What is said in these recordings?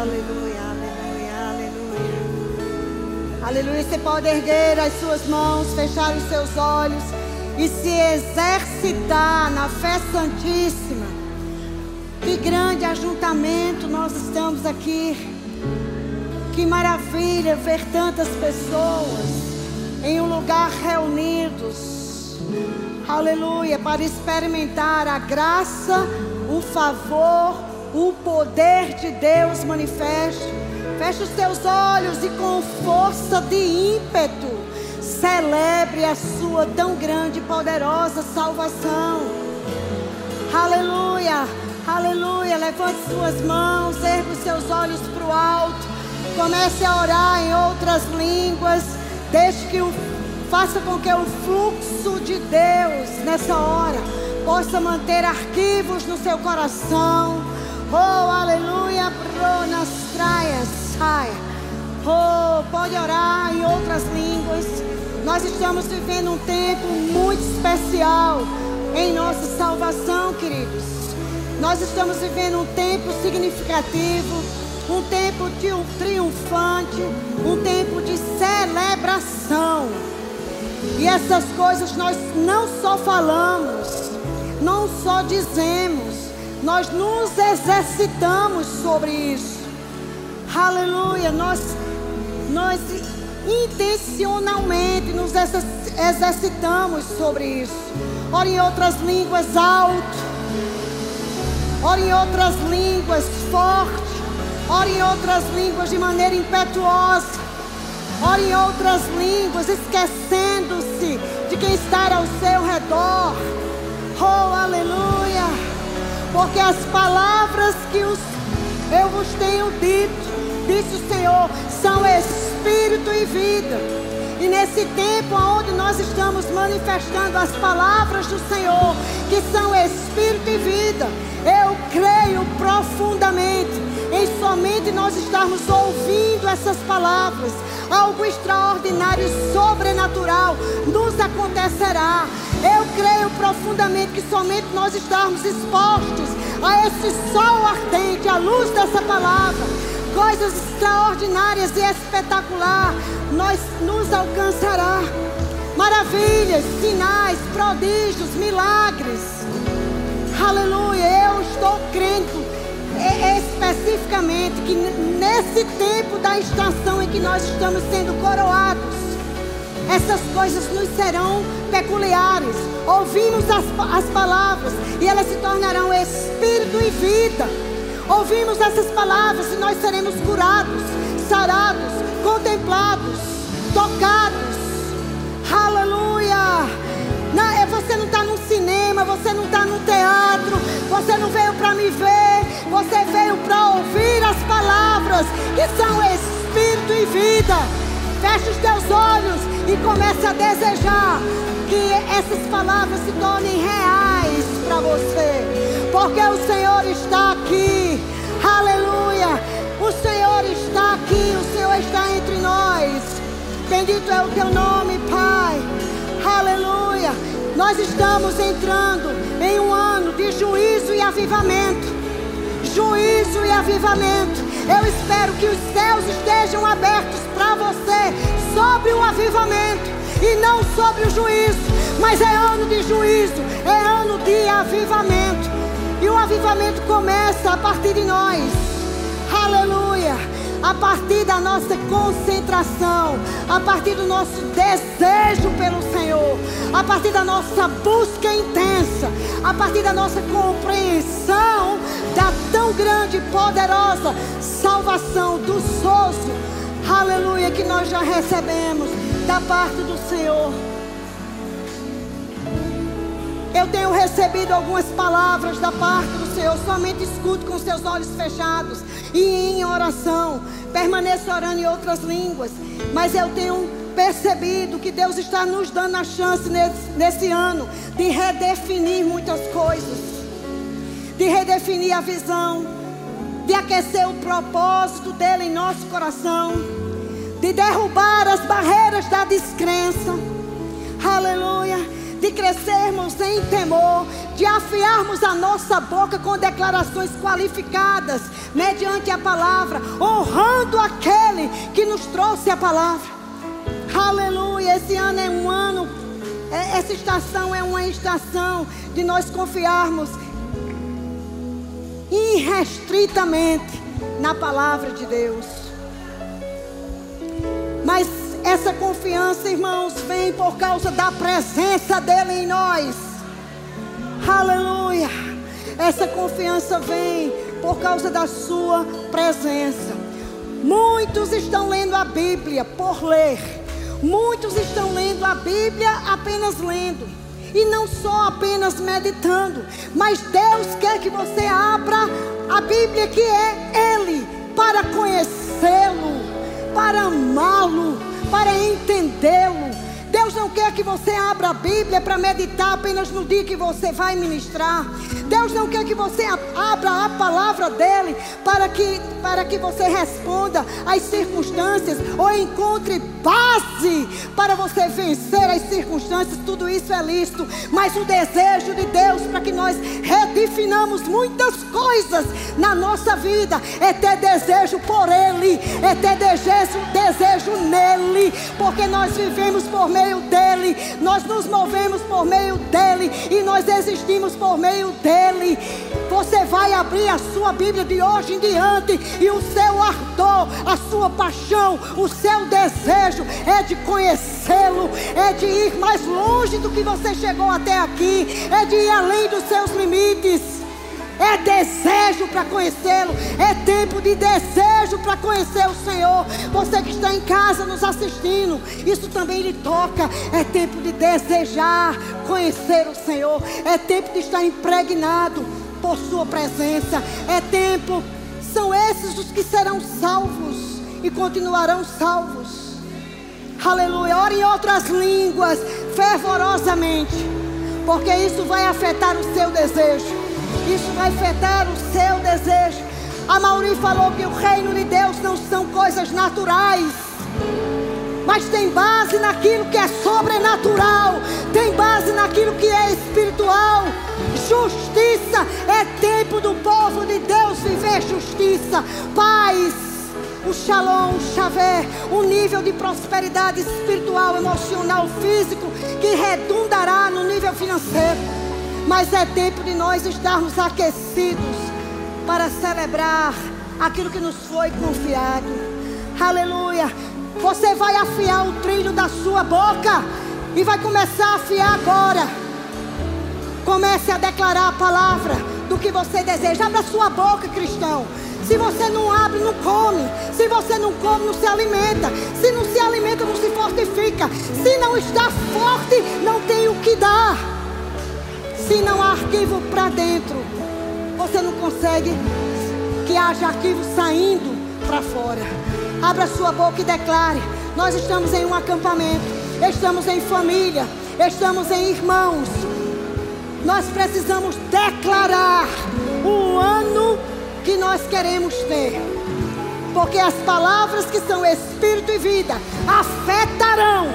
aleluia, aleluia, aleluia. Aleluia. Você pode erguer as suas mãos, fechar os seus olhos e se exercitar na fé santíssima. Que grande ajuntamento nós estamos aqui. Que maravilha ver tantas pessoas em um lugar reunidos. Aleluia, para experimentar a graça, o favor, o poder de Deus manifesto. Feche os teus olhos e com força de ímpeto celebre a sua tão grande e poderosa salvação. Aleluia, aleluia. Levante suas mãos, ergue os seus olhos para o alto. Comece a orar em outras línguas. Deixe que o faça com que o fluxo de Deus nessa hora possa manter arquivos no seu coração. Oh, aleluia, nas praias. Oh, pode orar em outras línguas. Nós estamos vivendo um tempo muito especial em nossa salvação, queridos. Nós estamos vivendo um tempo significativo, um tempo triunfante, um tempo de celebração. E essas coisas nós não só falamos, não só dizemos, nós nos exercitamos sobre isso. Aleluia, nós nós intencionalmente nos exercitamos sobre isso. Ora em outras línguas alto. Ora em outras línguas forte. Ora em outras línguas de maneira impetuosa. Ora em outras línguas, esquecendo-se de quem está ao seu redor. Oh, aleluia! Porque as palavras que os, eu vos tenho dito, disse o Senhor, são espírito e vida. E nesse tempo onde nós estamos manifestando as palavras do Senhor, que são espírito e vida, eu creio profundamente em somente nós estarmos ouvindo essas palavras, algo extraordinário e sobrenatural nos acontecerá. Eu creio profundamente que somente nós estarmos expostos a esse sol ardente, à luz dessa palavra, coisas extraordinárias e espetacular nós nos alcançará. Maravilhas, sinais, prodígios, milagres. Aleluia, eu estou crendo especificamente que nesse tempo da estação em que nós estamos sendo coroados, essas coisas nos serão peculiares. Ouvimos as, as palavras e elas se tornarão espírito e vida. Ouvimos essas palavras e nós seremos curados, sarados, contemplados, tocados. Aleluia! Não, é, você não está no cinema, você não está no teatro, você não veio para me ver, você veio para ouvir as palavras que são espírito e vida. Feche os teus olhos e comece a desejar que essas palavras se tornem reais para você, porque o Senhor está aqui. Aleluia! O Senhor está aqui, o Senhor está entre nós. Bendito é o teu nome, Pai. Aleluia. Nós estamos entrando em um ano de juízo e avivamento. Juízo e avivamento. Eu espero que os céus estejam abertos para você sobre o avivamento e não sobre o juízo. Mas é ano de juízo, é ano de avivamento. E o avivamento começa a partir de nós. Aleluia a partir da nossa concentração, a partir do nosso desejo pelo Senhor, a partir da nossa busca intensa, a partir da nossa compreensão da tão grande e poderosa salvação do soço, aleluia, que nós já recebemos da parte do Senhor. Eu tenho recebido algumas palavras da parte do Senhor. Somente escute com seus olhos fechados e em oração. Permaneça orando em outras línguas. Mas eu tenho percebido que Deus está nos dando a chance nesse, nesse ano de redefinir muitas coisas, de redefinir a visão, de aquecer o propósito dele em nosso coração, de derrubar as barreiras da descrença. Aleluia de crescermos em temor, de afiarmos a nossa boca com declarações qualificadas, mediante a palavra, honrando aquele que nos trouxe a palavra. Aleluia! Esse ano é um ano, é, essa estação é uma estação de nós confiarmos irrestritamente na palavra de Deus. Mas essa confiança, irmãos, vem por causa da presença dele em nós. Aleluia! Essa confiança vem por causa da sua presença. Muitos estão lendo a Bíblia por ler. Muitos estão lendo a Bíblia apenas lendo. E não só apenas meditando. Mas Deus quer que você abra a Bíblia que é Ele para conhecê-lo, para amá-lo, para entendê-lo. Deus não quer que você abra a Bíblia para meditar apenas no dia que você vai ministrar. Deus não quer que você abra a palavra dele para que, para que você responda às circunstâncias ou encontre base para você vencer as circunstâncias. Tudo isso é lícito, mas o desejo de Deus para que nós redefinamos muitas coisas na nossa vida é ter desejo por Ele, é ter desejo, desejo nele, porque nós vivemos por meio dele, nós nos movemos por meio dele e nós existimos por meio dele. Você vai abrir a sua Bíblia de hoje em diante e o seu ardor, a sua paixão, o seu desejo é de conhecê-lo, é de ir mais longe do que você chegou até aqui, é de ir além dos seus limites. É desejo para conhecê-lo. É tempo de desejo para conhecer o Senhor. Você que está em casa nos assistindo, isso também lhe toca. É tempo de desejar conhecer o Senhor. É tempo de estar impregnado por Sua presença. É tempo. São esses os que serão salvos e continuarão salvos. Aleluia. Ore em outras línguas, fervorosamente, porque isso vai afetar o seu desejo. Isso vai afetar o seu desejo. A Mauri falou que o reino de Deus não são coisas naturais, mas tem base naquilo que é sobrenatural, tem base naquilo que é espiritual. Justiça é tempo do povo de Deus viver justiça, paz, o shalom, o chavé, um nível de prosperidade espiritual, emocional, físico que redundará no nível financeiro. Mas é tempo de nós estarmos aquecidos para celebrar aquilo que nos foi confiado. Aleluia. Você vai afiar o trilho da sua boca e vai começar a afiar agora. Comece a declarar a palavra do que você deseja. Abra sua boca, cristão. Se você não abre, não come. Se você não come, não se alimenta. Se não se alimenta, não se fortifica. Se não está forte, não tem o que dar. Se não há arquivo para dentro, você não consegue que haja arquivo saindo para fora. Abra sua boca e declare: Nós estamos em um acampamento, estamos em família, estamos em irmãos. Nós precisamos declarar o ano que nós queremos ter. Porque as palavras que são espírito e vida afetarão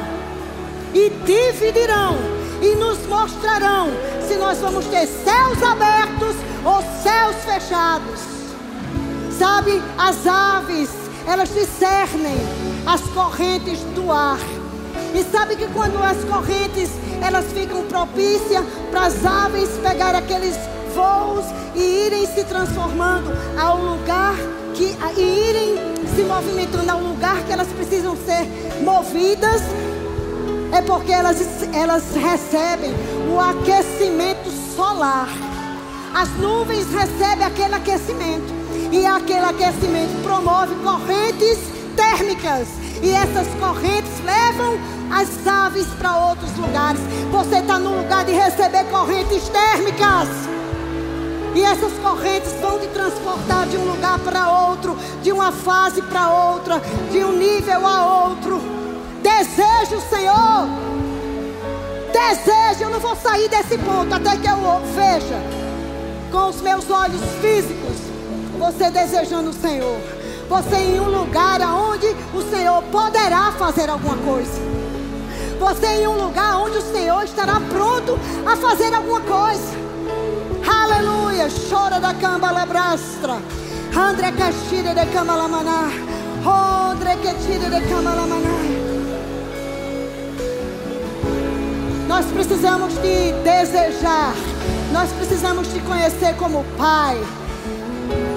e dividirão e nos mostrarão se nós vamos ter céus abertos ou céus fechados. Sabe, as aves, elas discernem as correntes do ar. E sabe que quando as correntes elas ficam propícias para as aves pegar aqueles voos e irem se transformando ao lugar que e irem se movimentando ao lugar que elas precisam ser movidas é porque elas, elas recebem o aquecimento solar. As nuvens recebem aquele aquecimento. E aquele aquecimento promove correntes térmicas. E essas correntes levam as aves para outros lugares. Você está no lugar de receber correntes térmicas. E essas correntes vão te transportar de um lugar para outro, de uma fase para outra, de um nível a outro. Desejo, Senhor. Desejo, eu não vou sair desse ponto até que eu veja com os meus olhos físicos você desejando o Senhor. Você em um lugar onde o Senhor poderá fazer alguma coisa. você em um lugar onde o Senhor estará pronto a fazer alguma coisa. Aleluia. Chora da cambalabrastra. André Castira de Camalamaná. André Castira de Camalamaná. Nós precisamos te desejar. Nós precisamos te conhecer como Pai.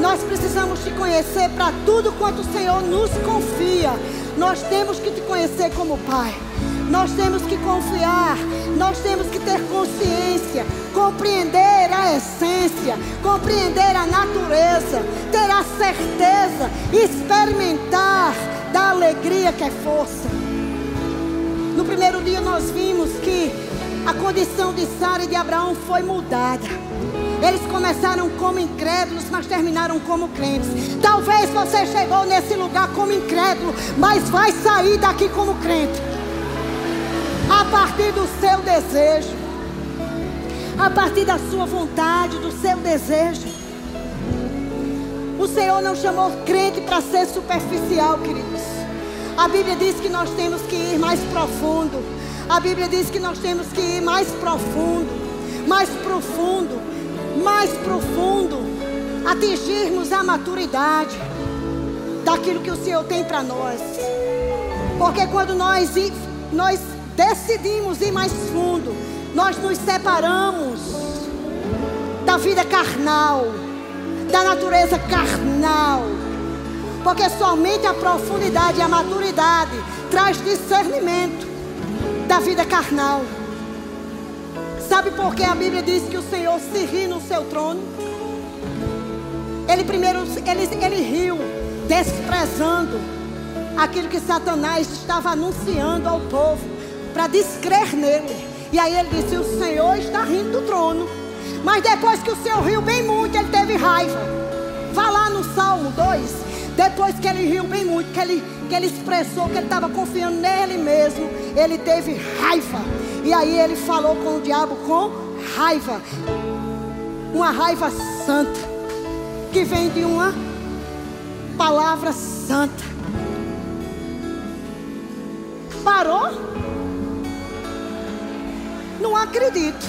Nós precisamos te conhecer para tudo quanto o Senhor nos confia. Nós temos que te conhecer como Pai. Nós temos que confiar, nós temos que ter consciência, compreender a essência, compreender a natureza, ter a certeza, experimentar da alegria que é força. No primeiro dia nós vimos que a condição de Sara e de Abraão foi mudada. Eles começaram como incrédulos, mas terminaram como crentes. Talvez você chegou nesse lugar como incrédulo, mas vai sair daqui como crente a partir do seu desejo, a partir da sua vontade, do seu desejo. O Senhor não chamou crente para ser superficial, queridos. A Bíblia diz que nós temos que ir mais profundo. A Bíblia diz que nós temos que ir mais profundo, mais profundo, mais profundo, atingirmos a maturidade daquilo que o Senhor tem para nós. Porque quando nós, nós decidimos ir mais fundo, nós nos separamos da vida carnal, da natureza carnal. Porque somente a profundidade e a maturidade traz discernimento da vida carnal. Sabe por que a Bíblia diz que o Senhor se ri no seu trono? Ele primeiro ele, ele riu, desprezando aquilo que Satanás estava anunciando ao povo para descrer nele. E aí ele disse: O Senhor está rindo do trono. Mas depois que o Senhor riu bem muito, ele teve raiva. Vá lá no Salmo 2. Depois que ele riu bem muito, que ele, que ele expressou que ele estava confiando nele mesmo, ele teve raiva. E aí ele falou com o diabo com raiva. Uma raiva santa. Que vem de uma palavra santa. Parou? Não acredito.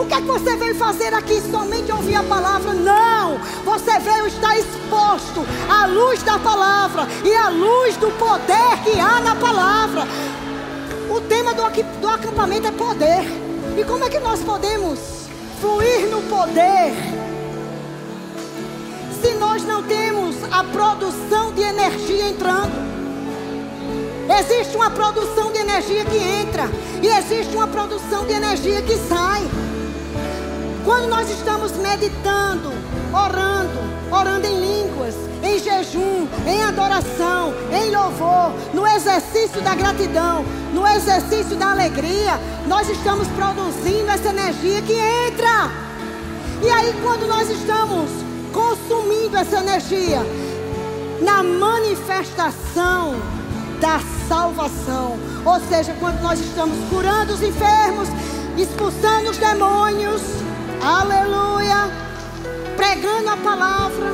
O que é que você veio fazer aqui? Somente ouvir a palavra? Não! Você veio estar exposto à luz da palavra e à luz do poder que há na palavra. O tema do, do acampamento é poder. E como é que nós podemos fluir no poder se nós não temos a produção de energia entrando? Existe uma produção de energia que entra e existe uma produção de energia que sai. Quando nós estamos meditando, orando, orando em línguas, em jejum, em adoração, em louvor, no exercício da gratidão, no exercício da alegria, nós estamos produzindo essa energia que entra. E aí, quando nós estamos consumindo essa energia, na manifestação da salvação. Ou seja, quando nós estamos curando os enfermos, expulsando os demônios, aleluia, pregando a palavra,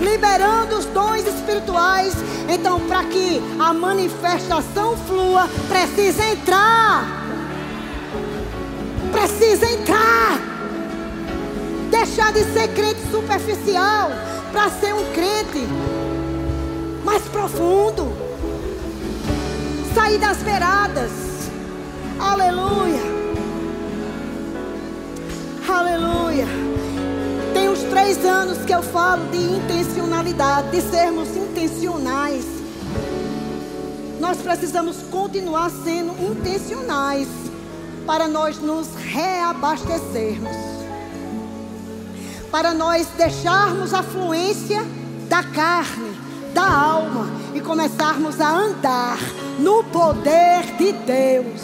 liberando os dons espirituais. Então, para que a manifestação flua, precisa entrar. Precisa entrar. Deixar de ser crente superficial para ser um crente mais profundo sair das beiradas. Aleluia. Aleluia. Tem uns três anos que eu falo de intencionalidade, de sermos intencionais. Nós precisamos continuar sendo intencionais para nós nos reabastecermos. Para nós deixarmos a fluência da carne, da alma e começarmos a andar no poder de Deus.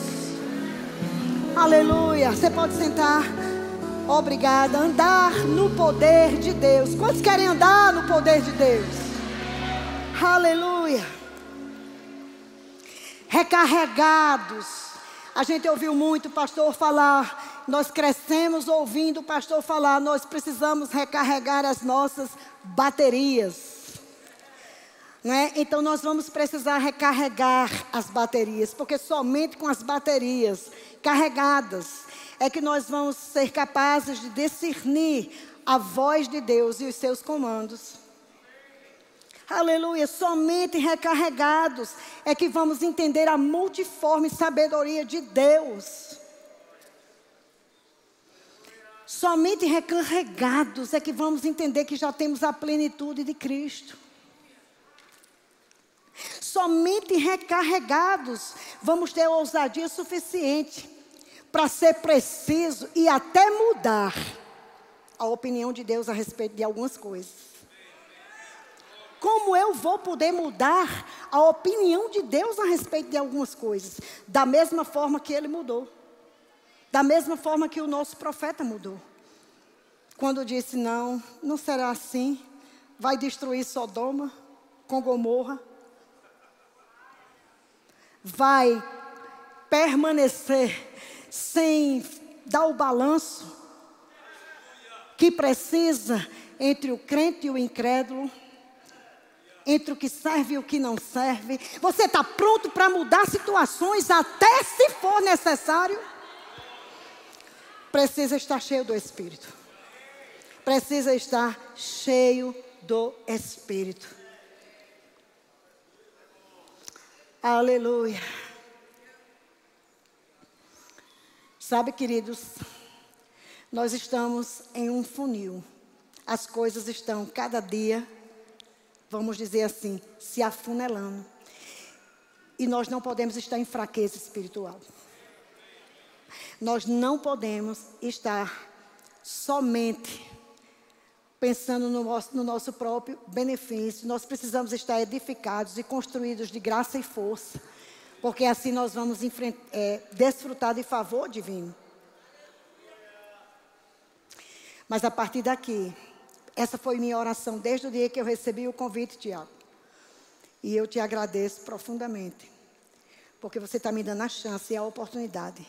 Aleluia. Você pode sentar. Obrigada. Andar no poder de Deus. Quantos querem andar no poder de Deus? Aleluia. Recarregados. A gente ouviu muito o pastor falar. Nós crescemos ouvindo o pastor falar. Nós precisamos recarregar as nossas baterias. Né? Então nós vamos precisar recarregar as baterias, porque somente com as baterias carregadas é que nós vamos ser capazes de discernir a voz de Deus e os seus comandos. Aleluia, somente recarregados é que vamos entender a multiforme sabedoria de Deus. Somente recarregados é que vamos entender que já temos a plenitude de Cristo. Somente recarregados vamos ter ousadia suficiente para ser preciso e até mudar a opinião de Deus a respeito de algumas coisas. Como eu vou poder mudar a opinião de Deus a respeito de algumas coisas? Da mesma forma que ele mudou. Da mesma forma que o nosso profeta mudou. Quando disse: Não, não será assim. Vai destruir Sodoma com Gomorra vai permanecer sem dar o balanço que precisa entre o crente e o incrédulo, entre o que serve e o que não serve. Você está pronto para mudar situações, até se for necessário? Precisa estar cheio do Espírito. Precisa estar cheio do Espírito. Aleluia. Sabe, queridos, nós estamos em um funil. As coisas estão cada dia, vamos dizer assim, se afunelando. E nós não podemos estar em fraqueza espiritual. Nós não podemos estar somente pensando no nosso, no nosso próprio benefício. Nós precisamos estar edificados e construídos de graça e força, porque assim nós vamos é, desfrutar de favor divino. Mas a partir daqui, essa foi minha oração desde o dia que eu recebi o convite, Tiago. E eu te agradeço profundamente, porque você está me dando a chance e a oportunidade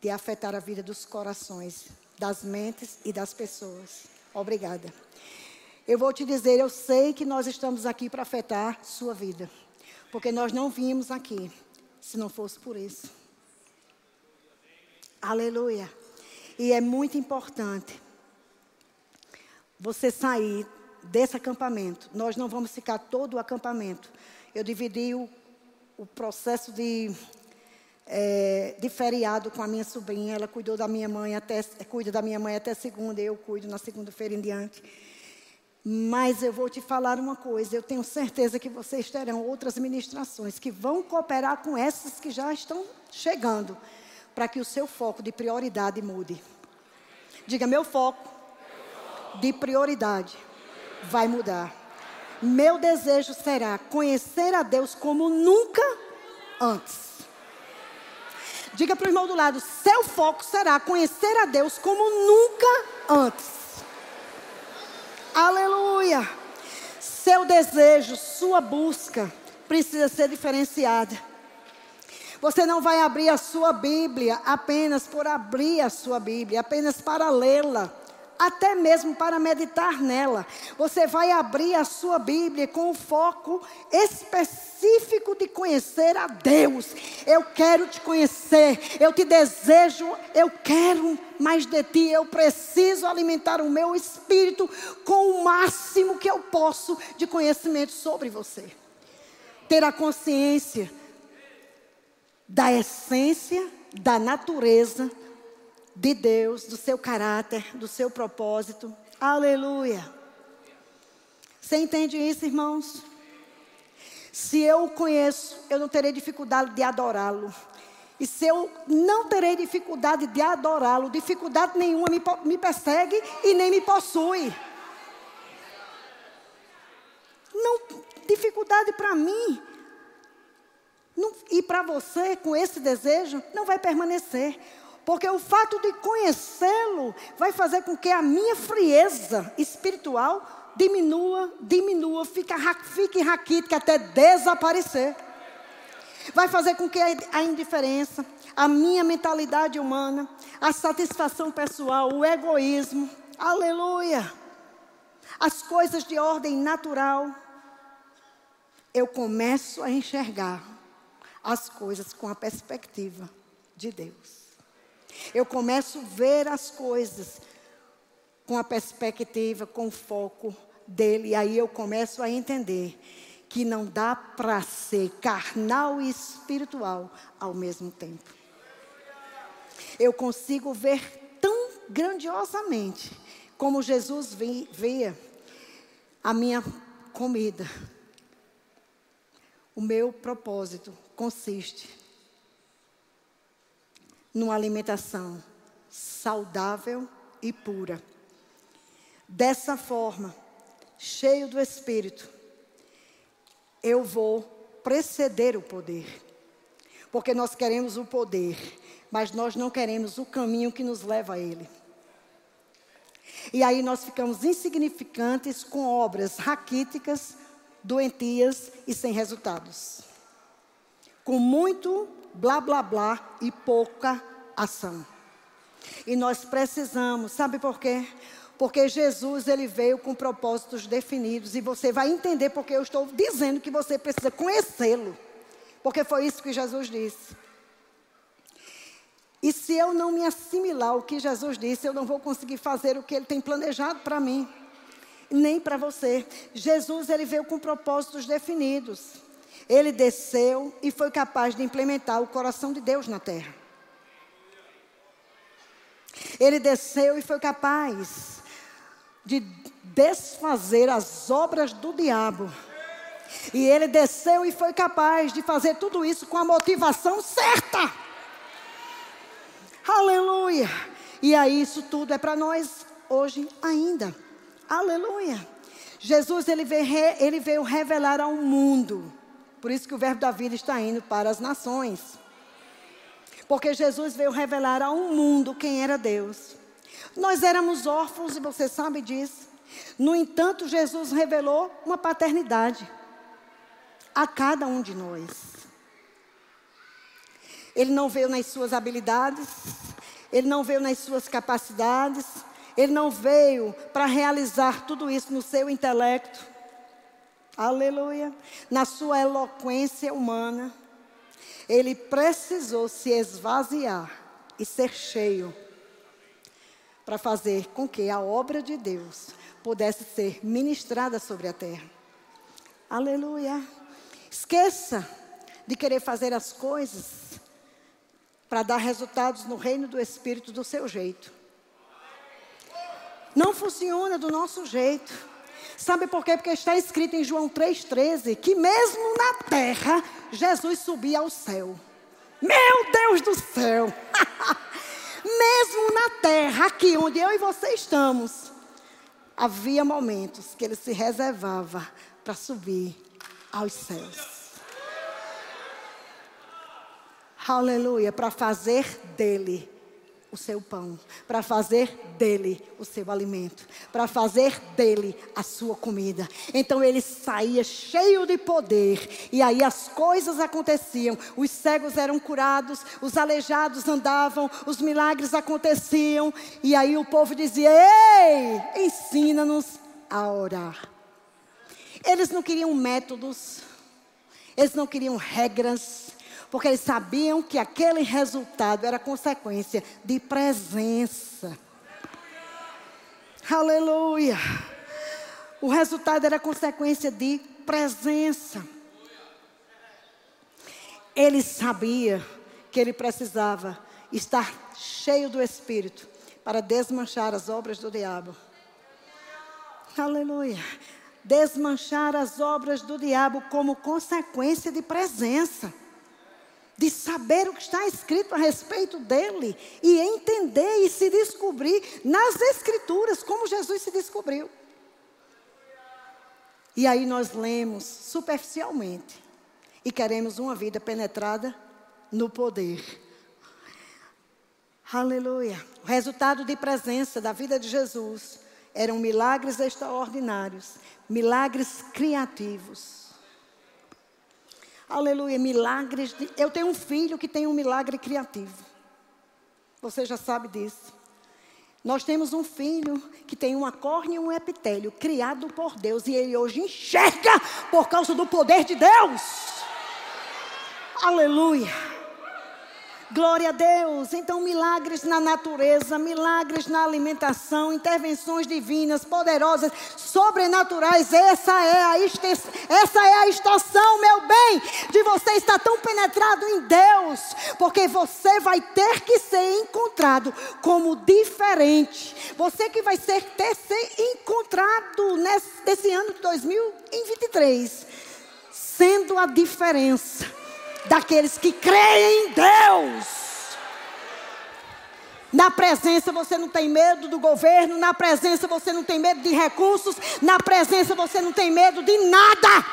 de afetar a vida dos corações, das mentes e das pessoas. Obrigada. Eu vou te dizer, eu sei que nós estamos aqui para afetar sua vida. Porque nós não vimos aqui se não fosse por isso. Aleluia. E é muito importante você sair desse acampamento. Nós não vamos ficar todo o acampamento. Eu dividi o, o processo de é, de feriado com a minha sobrinha. Ela cuidou da minha mãe até, cuida da minha mãe até segunda, eu cuido na segunda-feira em diante. Mas eu vou te falar uma coisa, eu tenho certeza que vocês terão outras ministrações que vão cooperar com essas que já estão chegando, para que o seu foco de prioridade mude. Diga, meu foco de prioridade vai mudar. Meu desejo será conhecer a Deus como nunca antes. Diga para o irmão do lado: seu foco será conhecer a Deus como nunca antes. Aleluia. Seu desejo, sua busca precisa ser diferenciada. Você não vai abrir a sua Bíblia apenas por abrir a sua Bíblia, apenas para lê-la até mesmo para meditar nela. Você vai abrir a sua Bíblia com o foco específico de conhecer a Deus. Eu quero te conhecer, eu te desejo, eu quero mais de ti. Eu preciso alimentar o meu espírito com o máximo que eu posso de conhecimento sobre você. Ter a consciência da essência, da natureza, de Deus, do seu caráter, do seu propósito. Aleluia. Você entende isso, irmãos? Se eu o conheço, eu não terei dificuldade de adorá-lo. E se eu não terei dificuldade de adorá-lo, dificuldade nenhuma me, me persegue e nem me possui. Não, dificuldade para mim não, e para você, com esse desejo, não vai permanecer. Porque o fato de conhecê-lo vai fazer com que a minha frieza espiritual diminua, diminua, fique, fique raquítica até desaparecer. Vai fazer com que a indiferença, a minha mentalidade humana, a satisfação pessoal, o egoísmo, aleluia, as coisas de ordem natural, eu começo a enxergar as coisas com a perspectiva de Deus. Eu começo a ver as coisas com a perspectiva, com o foco dele, e aí eu começo a entender que não dá para ser carnal e espiritual ao mesmo tempo. Eu consigo ver tão grandiosamente como Jesus via a minha comida. O meu propósito consiste numa alimentação saudável e pura. Dessa forma, cheio do Espírito, eu vou preceder o poder. Porque nós queremos o poder, mas nós não queremos o caminho que nos leva a ele. E aí nós ficamos insignificantes com obras raquíticas, doentias e sem resultados. Com muito blá blá blá e pouca ação. E nós precisamos, sabe por quê? Porque Jesus ele veio com propósitos definidos e você vai entender porque eu estou dizendo que você precisa conhecê-lo. Porque foi isso que Jesus disse. E se eu não me assimilar ao que Jesus disse, eu não vou conseguir fazer o que ele tem planejado para mim, nem para você. Jesus ele veio com propósitos definidos. Ele desceu e foi capaz de implementar o coração de Deus na terra. Ele desceu e foi capaz de desfazer as obras do diabo. E ele desceu e foi capaz de fazer tudo isso com a motivação certa. Aleluia! E aí isso tudo é para nós hoje ainda. Aleluia! Jesus ele veio, ele veio revelar ao mundo por isso que o verbo da vida está indo para as nações. Porque Jesus veio revelar a um mundo quem era Deus. Nós éramos órfãos e você sabe disso. No entanto, Jesus revelou uma paternidade a cada um de nós. Ele não veio nas suas habilidades, ele não veio nas suas capacidades, ele não veio para realizar tudo isso no seu intelecto. Aleluia. Na sua eloquência humana, ele precisou se esvaziar e ser cheio para fazer com que a obra de Deus pudesse ser ministrada sobre a terra. Aleluia. Esqueça de querer fazer as coisas para dar resultados no reino do Espírito do seu jeito. Não funciona do nosso jeito. Sabe por quê? Porque está escrito em João 3,13 que mesmo na terra, Jesus subia ao céu. Meu Deus do céu! mesmo na terra, aqui onde eu e você estamos, havia momentos que ele se reservava para subir aos céus. Aleluia, para fazer dele o seu pão, para fazer dele o seu alimento, para fazer dele a sua comida. Então ele saía cheio de poder, e aí as coisas aconteciam. Os cegos eram curados, os aleijados andavam, os milagres aconteciam, e aí o povo dizia: Ei, ensina-nos a orar. Eles não queriam métodos, eles não queriam regras, porque eles sabiam que aquele resultado era consequência de presença. Aleluia. O resultado era consequência de presença. Ele sabia que ele precisava estar cheio do Espírito para desmanchar as obras do diabo. Aleluia. Desmanchar as obras do diabo como consequência de presença de saber o que está escrito a respeito dele e entender e se descobrir nas Escrituras como Jesus se descobriu. E aí nós lemos superficialmente e queremos uma vida penetrada no poder. Aleluia. O resultado de presença da vida de Jesus eram milagres extraordinários, milagres criativos. Aleluia, milagres. De... Eu tenho um filho que tem um milagre criativo. Você já sabe disso. Nós temos um filho que tem uma córnea e um epitélio, criado por Deus, e ele hoje enxerga por causa do poder de Deus. Aleluia. Glória a Deus. Então, milagres na natureza, milagres na alimentação, intervenções divinas, poderosas, sobrenaturais. Essa é a, essa é a estação, meu bem, de você estar tão penetrado em Deus, porque você vai ter que ser encontrado como diferente. Você que vai ser, ter ser encontrado nesse, nesse ano de 2023, sendo a diferença daqueles que creem em Deus. Na presença você não tem medo do governo, na presença você não tem medo de recursos, na presença você não tem medo de nada.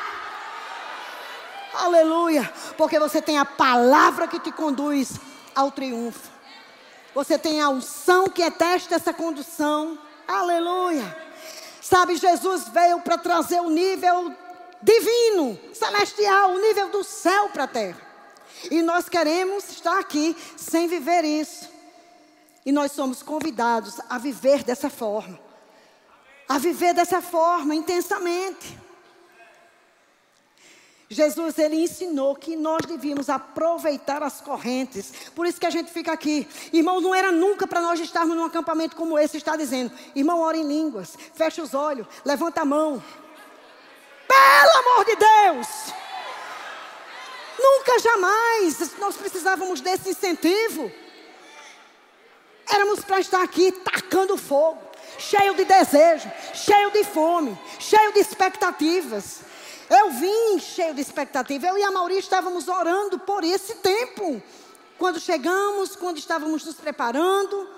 Aleluia, porque você tem a palavra que te conduz ao triunfo. Você tem a unção que atesta essa condução. Aleluia. Sabe, Jesus veio para trazer o nível divino, celestial, o nível do céu para a terra. E nós queremos estar aqui sem viver isso. E nós somos convidados a viver dessa forma. A viver dessa forma intensamente. Jesus ele ensinou que nós devíamos aproveitar as correntes. Por isso que a gente fica aqui. Irmão, não era nunca para nós estarmos num acampamento como esse está dizendo. Irmão, ora em línguas, fecha os olhos, levanta a mão. Pelo amor de Deus! Nunca jamais nós precisávamos desse incentivo. Éramos para estar aqui tacando fogo, cheio de desejo, cheio de fome, cheio de expectativas. Eu vim cheio de expectativa. Eu e a Maurícia estávamos orando por esse tempo. Quando chegamos, quando estávamos nos preparando.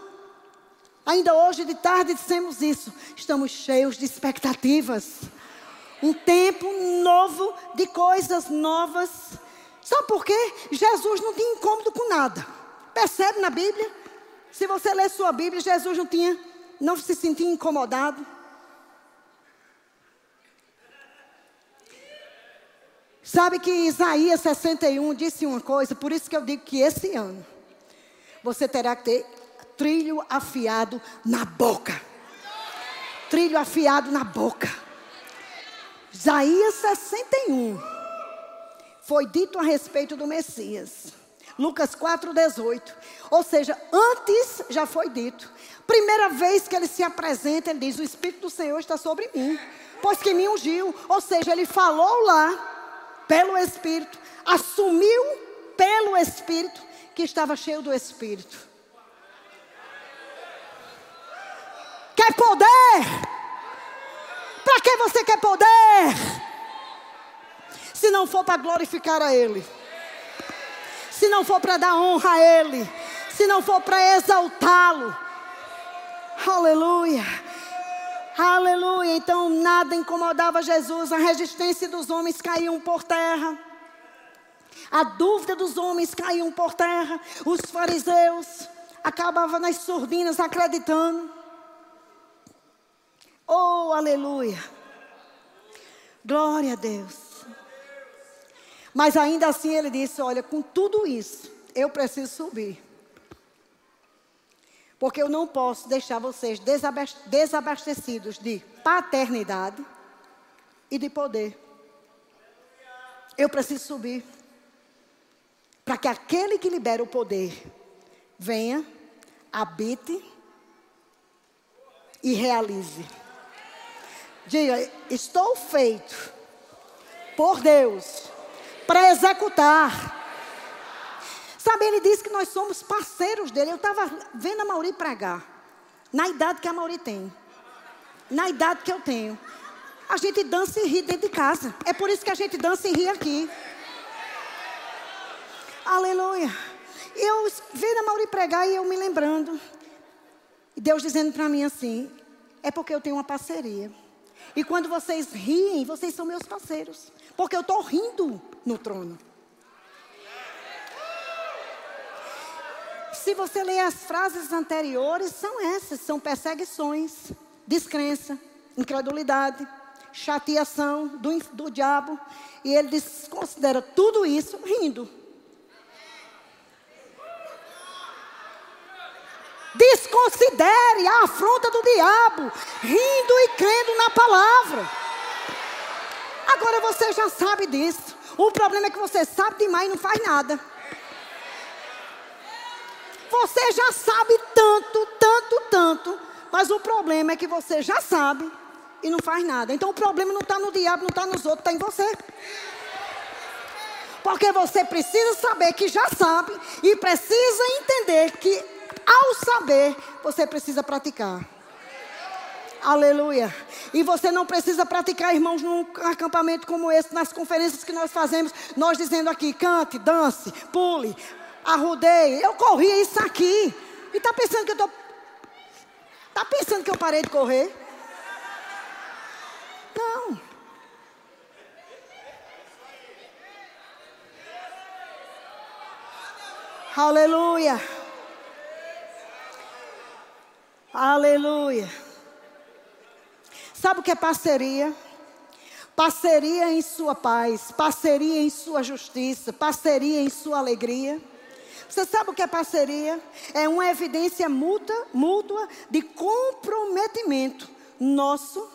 Ainda hoje de tarde dissemos isso. Estamos cheios de expectativas. Um tempo novo de coisas novas Sabe por quê? Jesus não tinha incômodo com nada. Percebe na Bíblia? Se você ler sua Bíblia, Jesus não tinha, não se sentia incomodado. Sabe que Isaías 61 disse uma coisa, por isso que eu digo que esse ano você terá que ter trilho afiado na boca. Trilho afiado na boca. Isaías 61 foi dito a respeito do Messias. Lucas 4,18. Ou seja, antes já foi dito. Primeira vez que ele se apresenta, ele diz: O Espírito do Senhor está sobre mim, pois que me ungiu. Ou seja, ele falou lá, pelo Espírito, assumiu pelo Espírito, que estava cheio do Espírito. Quer poder? Para que você quer poder? Se não for para glorificar a Ele, se não for para dar honra a Ele, se não for para exaltá-lo. Aleluia. Aleluia. Então nada incomodava Jesus, a resistência dos homens caíam por terra. A dúvida dos homens caíam por terra. Os fariseus acabavam nas surdinas acreditando. Oh, aleluia. Glória a Deus. Mas ainda assim ele disse: Olha, com tudo isso, eu preciso subir. Porque eu não posso deixar vocês desabastecidos de paternidade e de poder. Eu preciso subir. Para que aquele que libera o poder venha, habite e realize. Diga: Estou feito por Deus para executar. Sabe, ele disse que nós somos parceiros dele. Eu estava vendo a Mauri pregar, na idade que a Mauri tem, na idade que eu tenho. A gente dança e ri dentro de casa. É por isso que a gente dança e ri aqui. Aleluia. Eu vendo a Mauri pregar e eu me lembrando. E Deus dizendo para mim assim: é porque eu tenho uma parceria. E quando vocês riem, vocês são meus parceiros. Porque eu estou rindo no trono. Se você ler as frases anteriores, são essas: são perseguições, descrença, incredulidade, chateação do, do diabo. E ele considera tudo isso rindo. Desconsidere a afronta do diabo, rindo e crendo na palavra. Agora você já sabe disso. O problema é que você sabe demais e não faz nada. Você já sabe tanto, tanto, tanto, mas o problema é que você já sabe e não faz nada. Então o problema não está no diabo, não está nos outros, está em você. Porque você precisa saber que já sabe e precisa entender que ao saber você precisa praticar. Aleluia. E você não precisa praticar, irmãos, num acampamento como esse, nas conferências que nós fazemos, nós dizendo aqui, cante, dance, pule, arrudeie. Eu corria isso aqui. E está pensando que eu estou. Está pensando que eu parei de correr? Não. Aleluia. Aleluia. Sabe o que é parceria? Parceria em sua paz, parceria em sua justiça, parceria em sua alegria. Você sabe o que é parceria? É uma evidência mútua, mútua de comprometimento nosso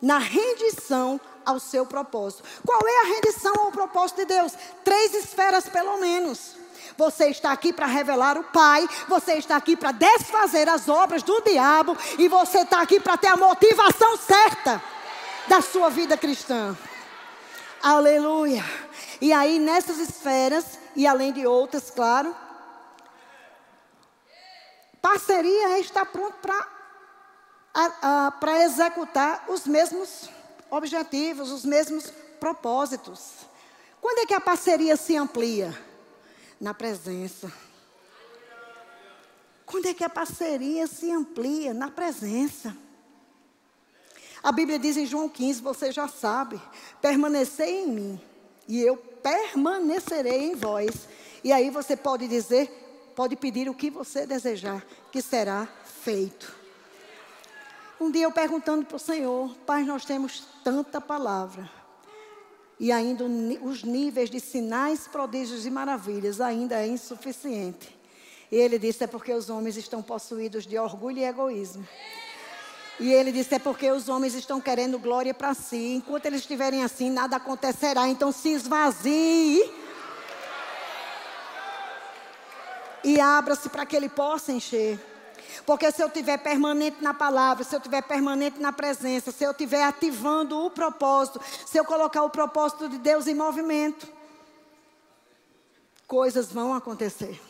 na rendição ao seu propósito. Qual é a rendição ao propósito de Deus? Três esferas, pelo menos. Você está aqui para revelar o Pai, você está aqui para desfazer as obras do diabo, e você está aqui para ter a motivação certa da sua vida cristã. Aleluia. E aí, nessas esferas, e além de outras, claro, parceria estar pronto para executar os mesmos objetivos, os mesmos propósitos. Quando é que a parceria se amplia? Na presença. Quando é que a parceria se amplia? Na presença. A Bíblia diz em João 15, você já sabe: permanecei em mim, e eu permanecerei em vós. E aí você pode dizer pode pedir o que você desejar, que será feito. Um dia eu perguntando para o Senhor, Pai, nós temos tanta palavra. E ainda os níveis de sinais, prodígios e maravilhas ainda é insuficiente. E ele disse: é porque os homens estão possuídos de orgulho e egoísmo. E ele disse: é porque os homens estão querendo glória para si. Enquanto eles estiverem assim, nada acontecerá. Então se esvazie e abra-se para que ele possa encher. Porque se eu estiver permanente na palavra, se eu estiver permanente na presença, se eu estiver ativando o propósito, se eu colocar o propósito de Deus em movimento, coisas vão acontecer.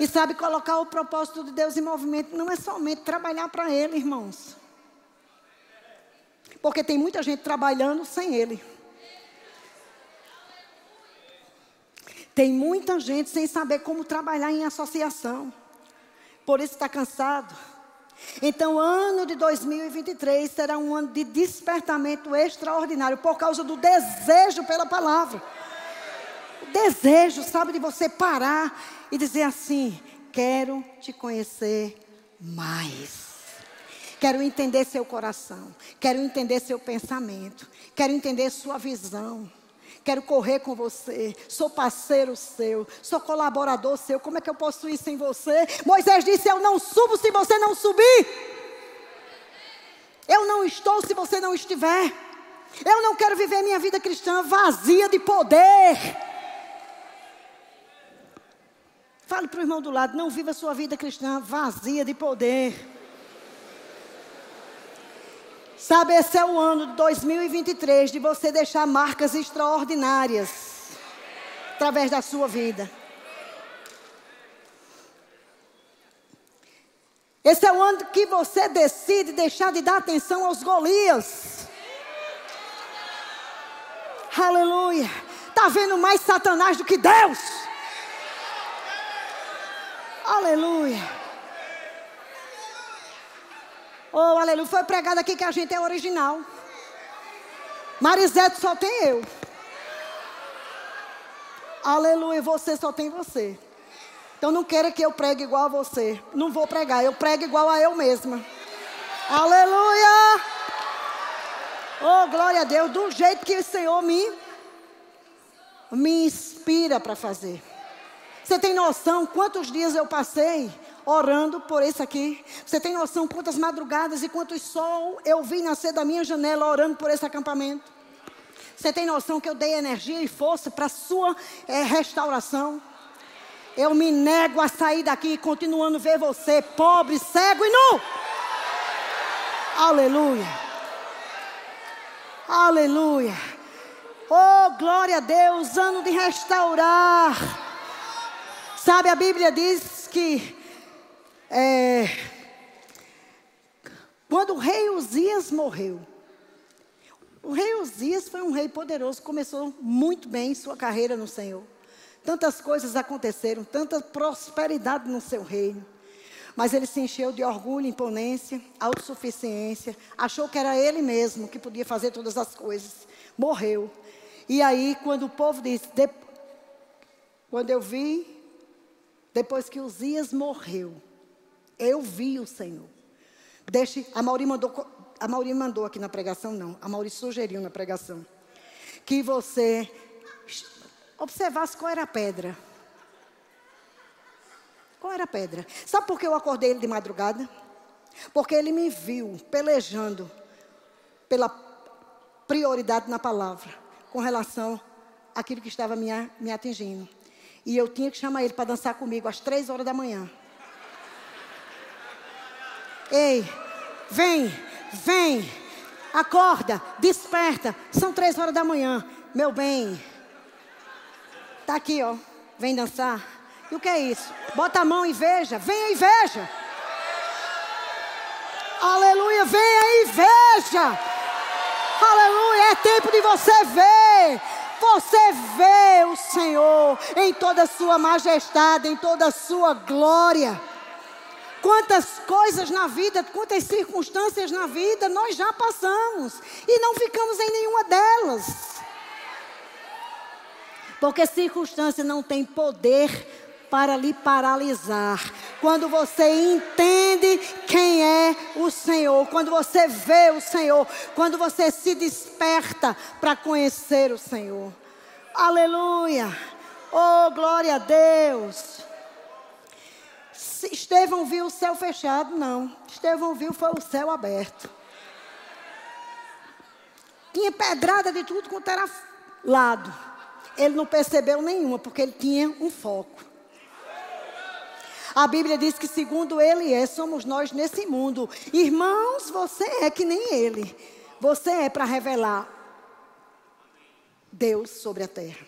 E sabe, colocar o propósito de Deus em movimento não é somente trabalhar para Ele, irmãos. Porque tem muita gente trabalhando sem Ele. Tem muita gente sem saber como trabalhar em associação. Por isso está cansado. Então, o ano de 2023 será um ano de despertamento extraordinário por causa do desejo pela palavra. O desejo, sabe, de você parar e dizer assim: quero te conhecer mais. Quero entender seu coração, quero entender seu pensamento, quero entender sua visão. Quero correr com você. Sou parceiro seu. Sou colaborador seu. Como é que eu posso ir sem você? Moisés disse: Eu não subo se você não subir. Eu não estou se você não estiver. Eu não quero viver minha vida cristã vazia de poder. Fale para o irmão do lado: não viva sua vida cristã vazia de poder. Sabe, esse é o ano de 2023 de você deixar marcas extraordinárias através da sua vida. Esse é o ano que você decide deixar de dar atenção aos Golias. Aleluia. Está vendo mais Satanás do que Deus. Aleluia. Oh, aleluia. Foi pregado aqui que a gente é original. Marisete só tem eu. Aleluia. Você só tem você. Então não queira que eu pregue igual a você. Não vou pregar. Eu prego igual a eu mesma. Aleluia. Oh, glória a Deus. Do jeito que o Senhor me, me inspira para fazer. Você tem noção quantos dias eu passei orando por isso aqui. Você tem noção quantas madrugadas e quantos sol eu vi nascer da minha janela orando por esse acampamento? Você tem noção que eu dei energia e força para a sua é, restauração? Eu me nego a sair daqui continuando ver você pobre, cego e nu. Aleluia. Aleluia. Oh, glória a Deus, ano de restaurar. Sabe, a Bíblia diz que é, quando o rei Uzias morreu, o rei Uzias foi um rei poderoso, começou muito bem sua carreira no Senhor. Tantas coisas aconteceram, tanta prosperidade no seu reino. Mas ele se encheu de orgulho, imponência, autossuficiência, achou que era ele mesmo que podia fazer todas as coisas. Morreu. E aí, quando o povo disse, de... quando eu vi, depois que Uzias morreu, eu vi o Senhor. Deixe, a Mauri mandou, a Mauri mandou aqui na pregação, não. A Mauri sugeriu na pregação. Que você observasse qual era a pedra. Qual era a pedra? Sabe por que eu acordei ele de madrugada? Porque ele me viu pelejando pela prioridade na palavra, com relação àquilo que estava me, me atingindo. E eu tinha que chamar ele para dançar comigo às três horas da manhã. Ei, vem, vem, acorda, desperta. São três horas da manhã, meu bem. Tá aqui, ó. Vem dançar. E o que é isso? Bota a mão e veja. Venha e veja. Aleluia. Venha e veja. Aleluia. É tempo de você ver. Você vê o Senhor em toda a sua majestade, em toda a sua glória. Quantas coisas na vida, quantas circunstâncias na vida nós já passamos e não ficamos em nenhuma delas. Porque circunstância não tem poder para lhe paralisar. Quando você entende quem é o Senhor, quando você vê o Senhor, quando você se desperta para conhecer o Senhor. Aleluia! Oh, glória a Deus! Estevão viu o céu fechado? Não. Estevão viu foi o céu aberto. Tinha pedrada de tudo quanto era lado. Ele não percebeu nenhuma, porque ele tinha um foco. A Bíblia diz que segundo ele é, somos nós nesse mundo. Irmãos, você é que nem ele. Você é para revelar Deus sobre a terra.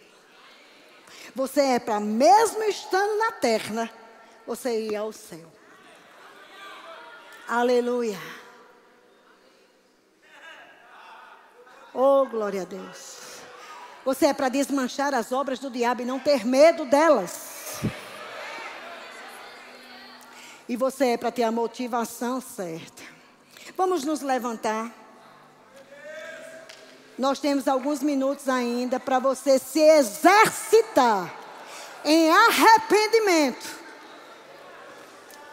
Você é para, mesmo estando na terra, você ir ao céu. Aleluia. Oh, glória a Deus. Você é para desmanchar as obras do diabo e não ter medo delas. E você é para ter a motivação certa. Vamos nos levantar. Nós temos alguns minutos ainda para você se exercitar em arrependimento,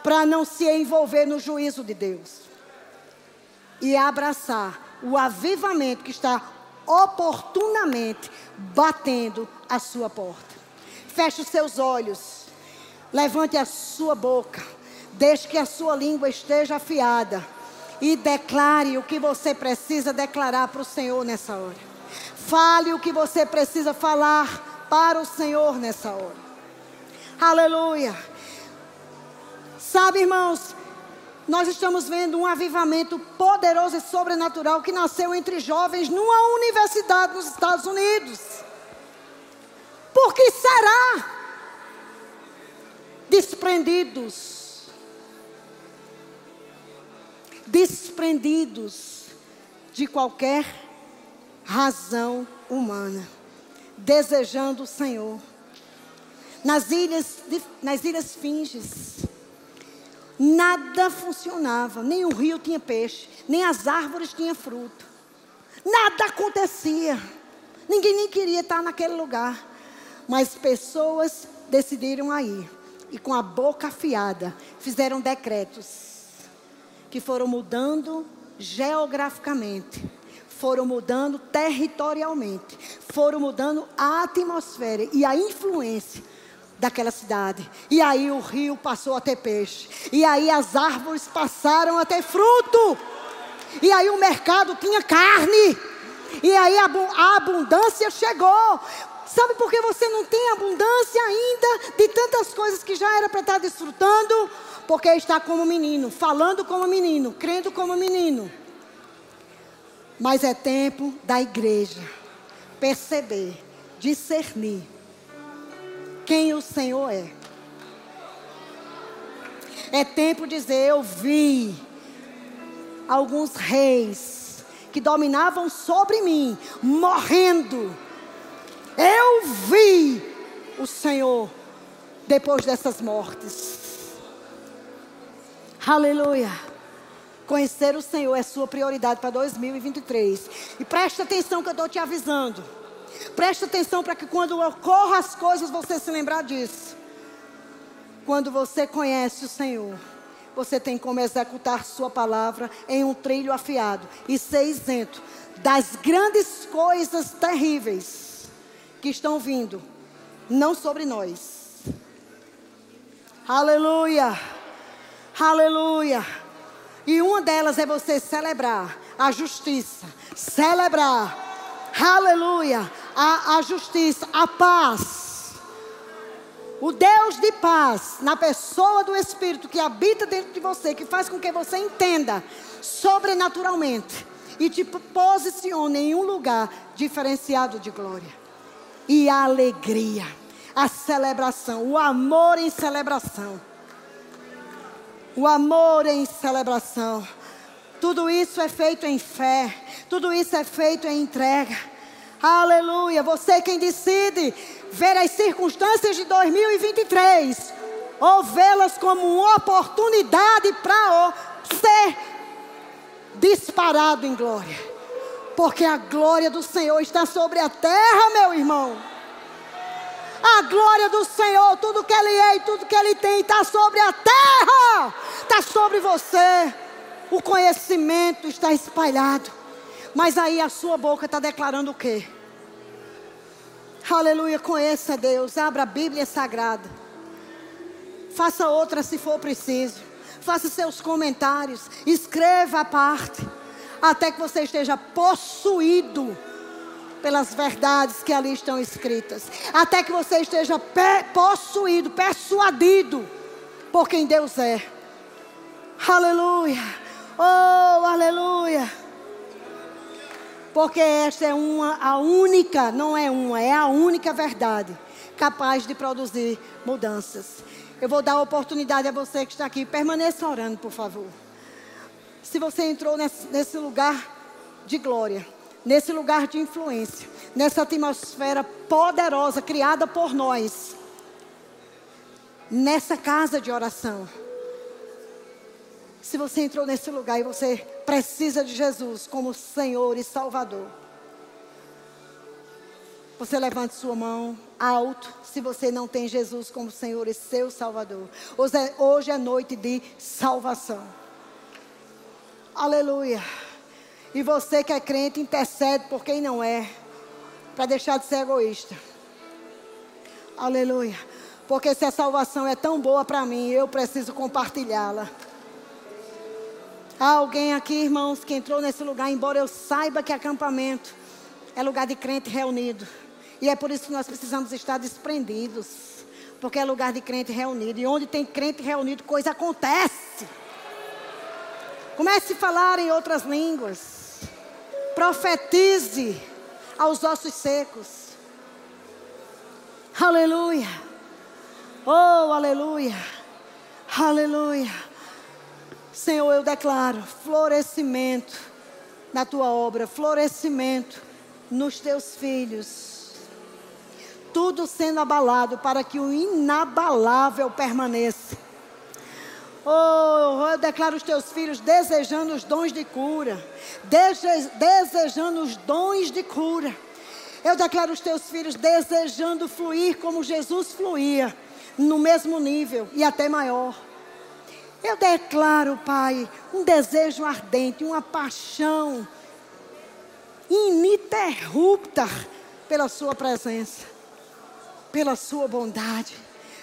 para não se envolver no juízo de Deus e abraçar o avivamento que está oportunamente batendo a sua porta. Feche os seus olhos, levante a sua boca. Deixe que a sua língua esteja afiada. E declare o que você precisa declarar para o Senhor nessa hora. Fale o que você precisa falar para o Senhor nessa hora. Aleluia. Sabe, irmãos, nós estamos vendo um avivamento poderoso e sobrenatural que nasceu entre jovens numa universidade nos Estados Unidos. Por que será? Desprendidos desprendidos de qualquer razão humana, desejando o Senhor. Nas ilhas, nas ilhas Finges, nada funcionava, nem o rio tinha peixe, nem as árvores tinham fruto. Nada acontecia. Ninguém nem queria estar naquele lugar. Mas pessoas decidiram aí e com a boca afiada fizeram decretos que foram mudando geograficamente, foram mudando territorialmente, foram mudando a atmosfera e a influência daquela cidade. E aí o rio passou a ter peixe. E aí as árvores passaram a ter fruto. E aí o mercado tinha carne. E aí a abundância chegou. Sabe por que você não tem abundância ainda de tantas coisas que já era para estar desfrutando? Porque está como menino, falando como menino, crendo como menino. Mas é tempo da igreja perceber, discernir quem o Senhor é. É tempo de dizer: Eu vi alguns reis que dominavam sobre mim, morrendo. Eu vi o Senhor depois dessas mortes. Aleluia. Conhecer o Senhor é sua prioridade para 2023. E preste atenção que eu estou te avisando. Preste atenção para que quando ocorram as coisas você se lembrar disso. Quando você conhece o Senhor, você tem como executar sua palavra em um trilho afiado e ser isento das grandes coisas terríveis que estão vindo, não sobre nós. Aleluia! Aleluia! E uma delas é você celebrar a justiça, celebrar, aleluia, a, a justiça, a paz. O Deus de paz, na pessoa do Espírito que habita dentro de você, que faz com que você entenda sobrenaturalmente e te posicione em um lugar diferenciado de glória. E a alegria, a celebração, o amor em celebração. O amor em celebração. Tudo isso é feito em fé, tudo isso é feito em entrega. Aleluia. Você quem decide ver as circunstâncias de 2023 ou vê-las como uma oportunidade para ser disparado em glória. Porque a glória do Senhor está sobre a terra, meu irmão. A glória do Senhor, tudo que Ele é e tudo que Ele tem, está sobre a terra, está sobre você. O conhecimento está espalhado. Mas aí a sua boca está declarando o quê? Aleluia, conheça Deus, abra a Bíblia Sagrada. Faça outra se for preciso. Faça seus comentários, escreva a parte, até que você esteja possuído pelas verdades que ali estão escritas. Até que você esteja possuído, persuadido por quem Deus é. Aleluia. Oh, aleluia. Porque esta é uma, a única, não é uma, é a única verdade capaz de produzir mudanças. Eu vou dar a oportunidade a você que está aqui. Permaneça orando, por favor. Se você entrou nesse, nesse lugar de glória, nesse lugar de influência, nessa atmosfera poderosa criada por nós, nessa casa de oração. Se você entrou nesse lugar e você precisa de Jesus como Senhor e Salvador, você levante sua mão alto se você não tem Jesus como Senhor e seu Salvador. Hoje é, hoje é noite de salvação. Aleluia. E você que é crente, intercede por quem não é, para deixar de ser egoísta. Aleluia. Porque se a salvação é tão boa para mim, eu preciso compartilhá-la. Há alguém aqui, irmãos, que entrou nesse lugar, embora eu saiba que acampamento é lugar de crente reunido. E é por isso que nós precisamos estar desprendidos. Porque é lugar de crente reunido. E onde tem crente reunido, coisa acontece. Comece a falar em outras línguas. Profetize aos ossos secos. Aleluia. Oh, aleluia. Aleluia. Senhor, eu declaro florescimento na tua obra, florescimento nos teus filhos. Tudo sendo abalado para que o inabalável permaneça. Oh, eu declaro os teus filhos desejando os dons de cura, desejando os dons de cura. Eu declaro os teus filhos desejando fluir como Jesus fluía, no mesmo nível e até maior. Eu declaro, Pai, um desejo ardente, uma paixão ininterrupta pela Sua presença, pela Sua bondade,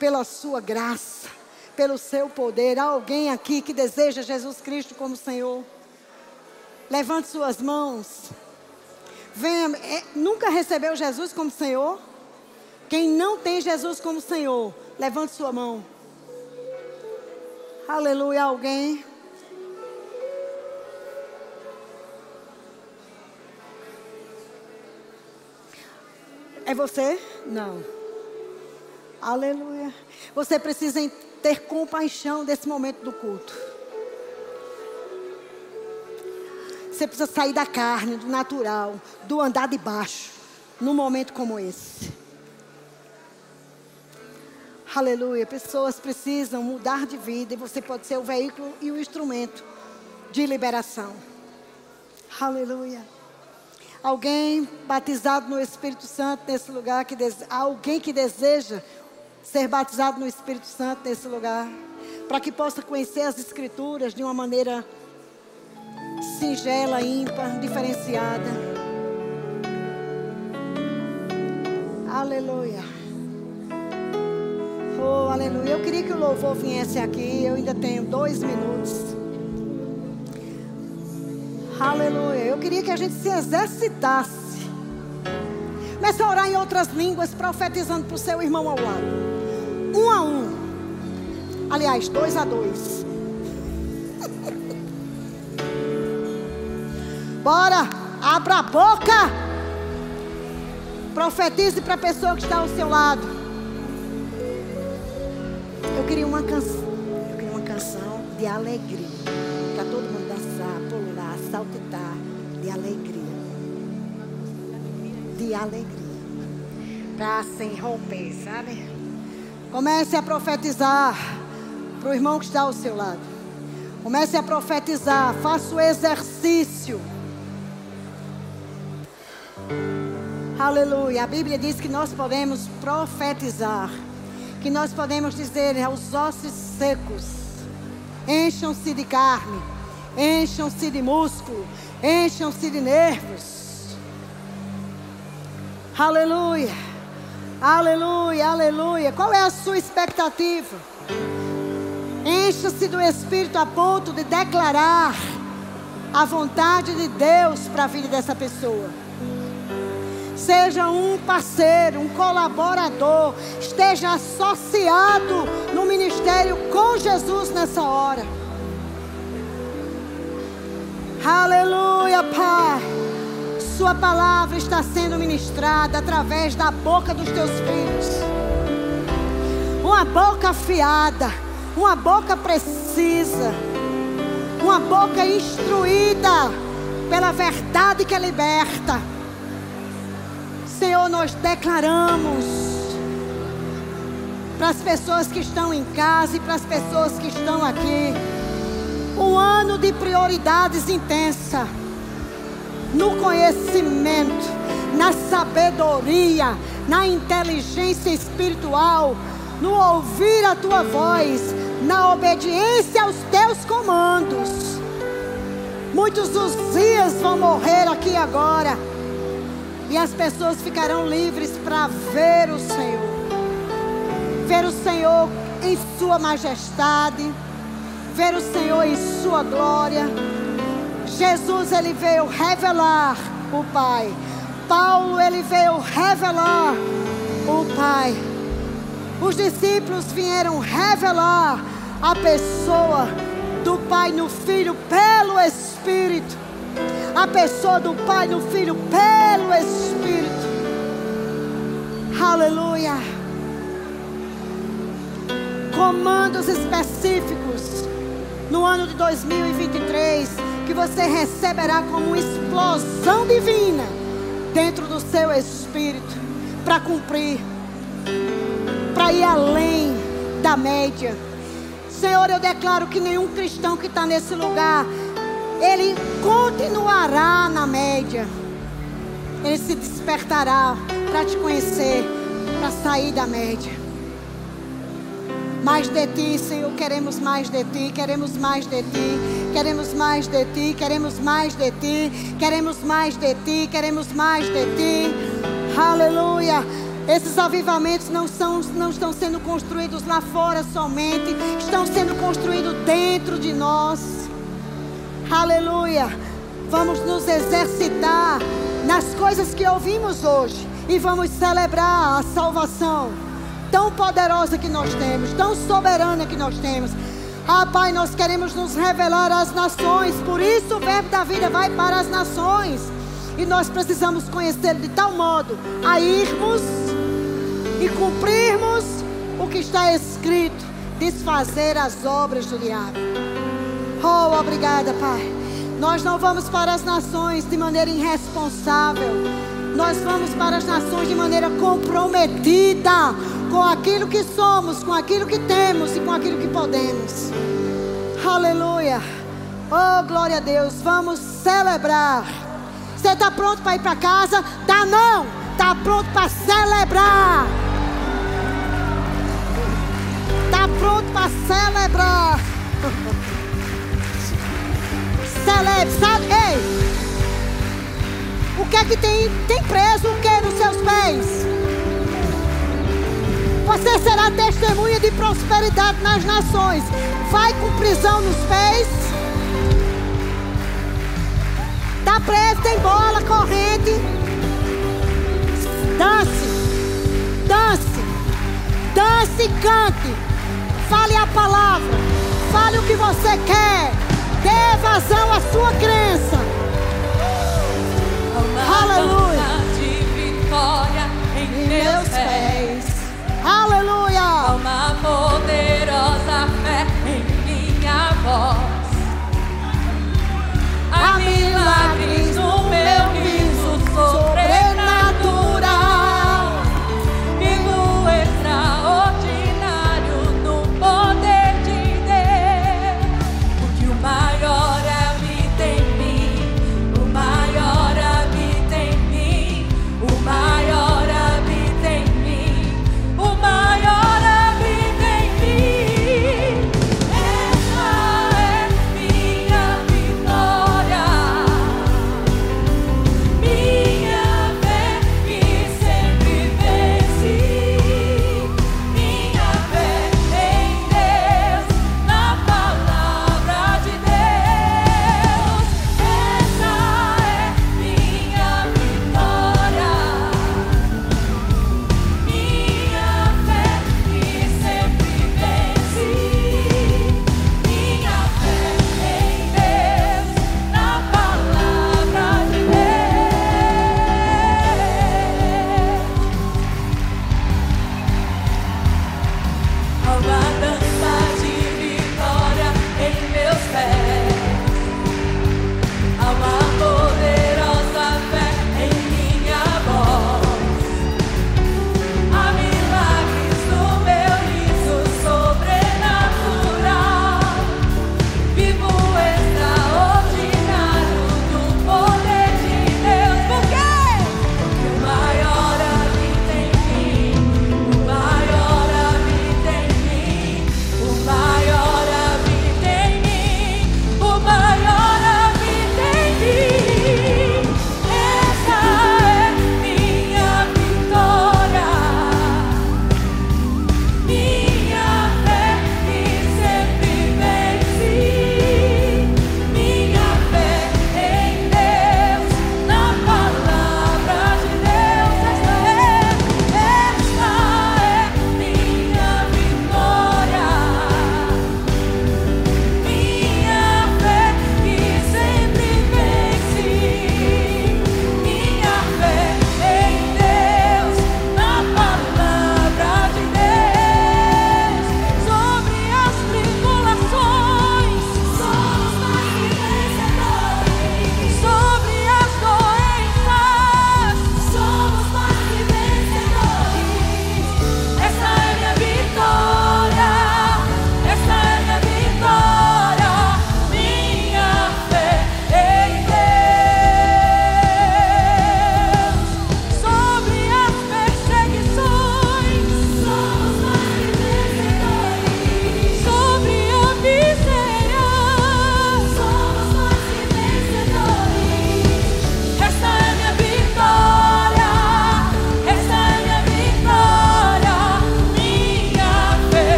pela sua graça, pelo seu poder. Há alguém aqui que deseja Jesus Cristo como Senhor? Levante suas mãos. Venha, é, nunca recebeu Jesus como Senhor? Quem não tem Jesus como Senhor, levante sua mão. Aleluia, alguém. É você? Não. Aleluia. Você precisa ter compaixão desse momento do culto. Você precisa sair da carne, do natural, do andar de baixo, num momento como esse. Aleluia. Pessoas precisam mudar de vida e você pode ser o veículo e o instrumento de liberação. Aleluia. Alguém batizado no Espírito Santo nesse lugar, que alguém que deseja ser batizado no Espírito Santo nesse lugar, para que possa conhecer as Escrituras de uma maneira singela, ímpar, diferenciada. Aleluia. Aleluia. Eu queria que o louvor viesse aqui. Eu ainda tenho dois minutos. Aleluia. Eu queria que a gente se exercitasse. Comece a orar em outras línguas, profetizando para o seu irmão ao lado. Um a um. Aliás, dois a dois. Bora, abra a boca. Profetize para a pessoa que está ao seu lado. Eu queria uma canção. Eu queria uma canção de alegria. Para todo mundo dançar, pular, saltitar. De alegria. De alegria. Para sem romper, sabe? Comece a profetizar para o irmão que está ao seu lado. Comece a profetizar. Faça o exercício Aleluia. A Bíblia diz que nós podemos profetizar. Que nós podemos dizer aos ossos secos: encham-se de carne, encham-se de músculo, encham-se de nervos. Aleluia. Aleluia, aleluia. Qual é a sua expectativa? Encha-se do Espírito a ponto de declarar a vontade de Deus para a vida dessa pessoa. Seja um parceiro, um colaborador. Esteja associado no ministério com Jesus nessa hora. Aleluia, Pai. Sua palavra está sendo ministrada através da boca dos teus filhos. Uma boca afiada, uma boca precisa, uma boca instruída pela verdade que liberta. Senhor, nós declaramos para as pessoas que estão em casa e para as pessoas que estão aqui um ano de prioridades intensa no conhecimento, na sabedoria, na inteligência espiritual, no ouvir a tua voz, na obediência aos teus comandos. Muitos dos dias vão morrer aqui agora e as pessoas ficarão livres para ver o Senhor. Ver o Senhor em Sua majestade. Ver o Senhor em Sua glória. Jesus, ele veio revelar o Pai. Paulo, ele veio revelar o Pai. Os discípulos vieram revelar a pessoa do Pai no Filho pelo Espírito a pessoa do Pai, do Filho, pelo Espírito. Aleluia. Comandos específicos no ano de 2023 que você receberá como uma explosão divina dentro do seu espírito para cumprir, para ir além da média. Senhor, eu declaro que nenhum cristão que está nesse lugar ele continuará na média. Ele se despertará para te conhecer, para sair da média. Mais de ti, Senhor, queremos mais de ti, queremos mais de ti, queremos mais de ti, queremos mais de ti, queremos mais de ti, queremos mais de ti. Aleluia. Esses avivamentos não, são, não estão sendo construídos lá fora somente, estão sendo construídos dentro de nós. Aleluia. Vamos nos exercitar nas coisas que ouvimos hoje e vamos celebrar a salvação tão poderosa que nós temos, tão soberana que nós temos. Ah, Pai, nós queremos nos revelar às nações, por isso o verbo da vida vai para as nações. E nós precisamos conhecê-lo de tal modo a irmos e cumprirmos o que está escrito, desfazer as obras do diabo. Oh, obrigada, Pai. Nós não vamos para as nações de maneira irresponsável. Nós vamos para as nações de maneira comprometida com aquilo que somos, com aquilo que temos e com aquilo que podemos. Aleluia. Oh, glória a Deus. Vamos celebrar. Você está pronto para ir para casa? Tá não. Está pronto para celebrar. Está pronto para celebrar. Celebre, sabe? Ei! O que é que tem? Tem preso o que nos seus pés? Você será testemunha de prosperidade nas nações. Vai com prisão nos pés. Está preso, tem bola, corrente. Dance, dance, dance e cante. Fale a palavra. Fale o que você quer. Dê vazão à sua crença. Aleluia. de vitória em meus pés. Aleluia. Uma poderosa fé em minha voz. Há milagres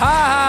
Ha,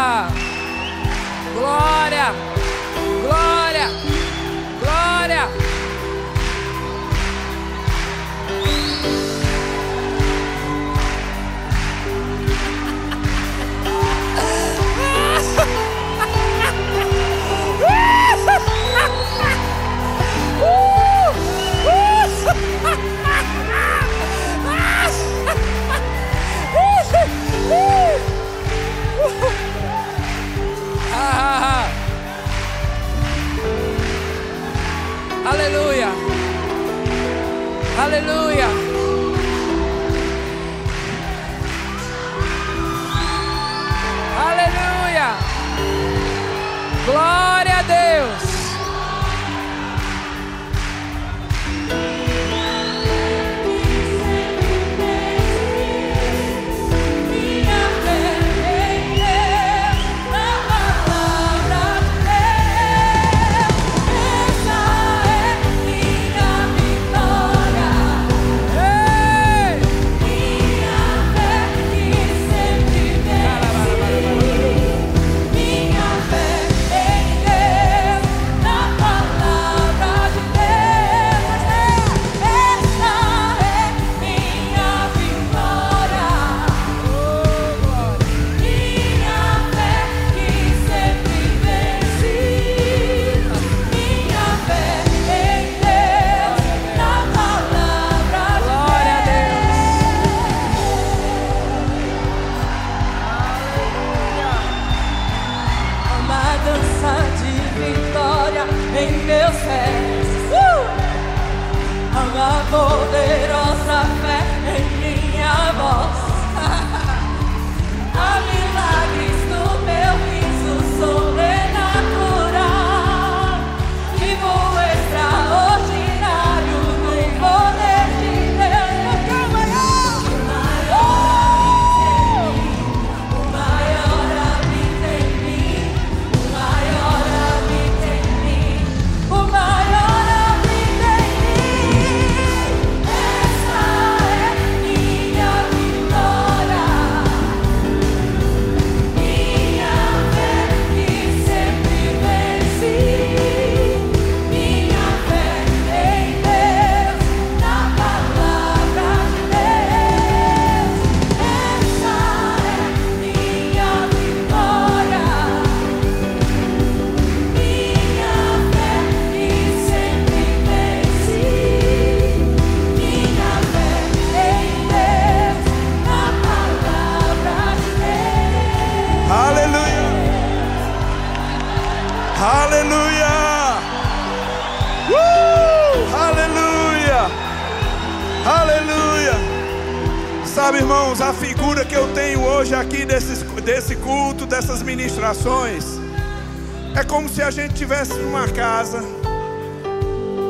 se a gente tivesse numa casa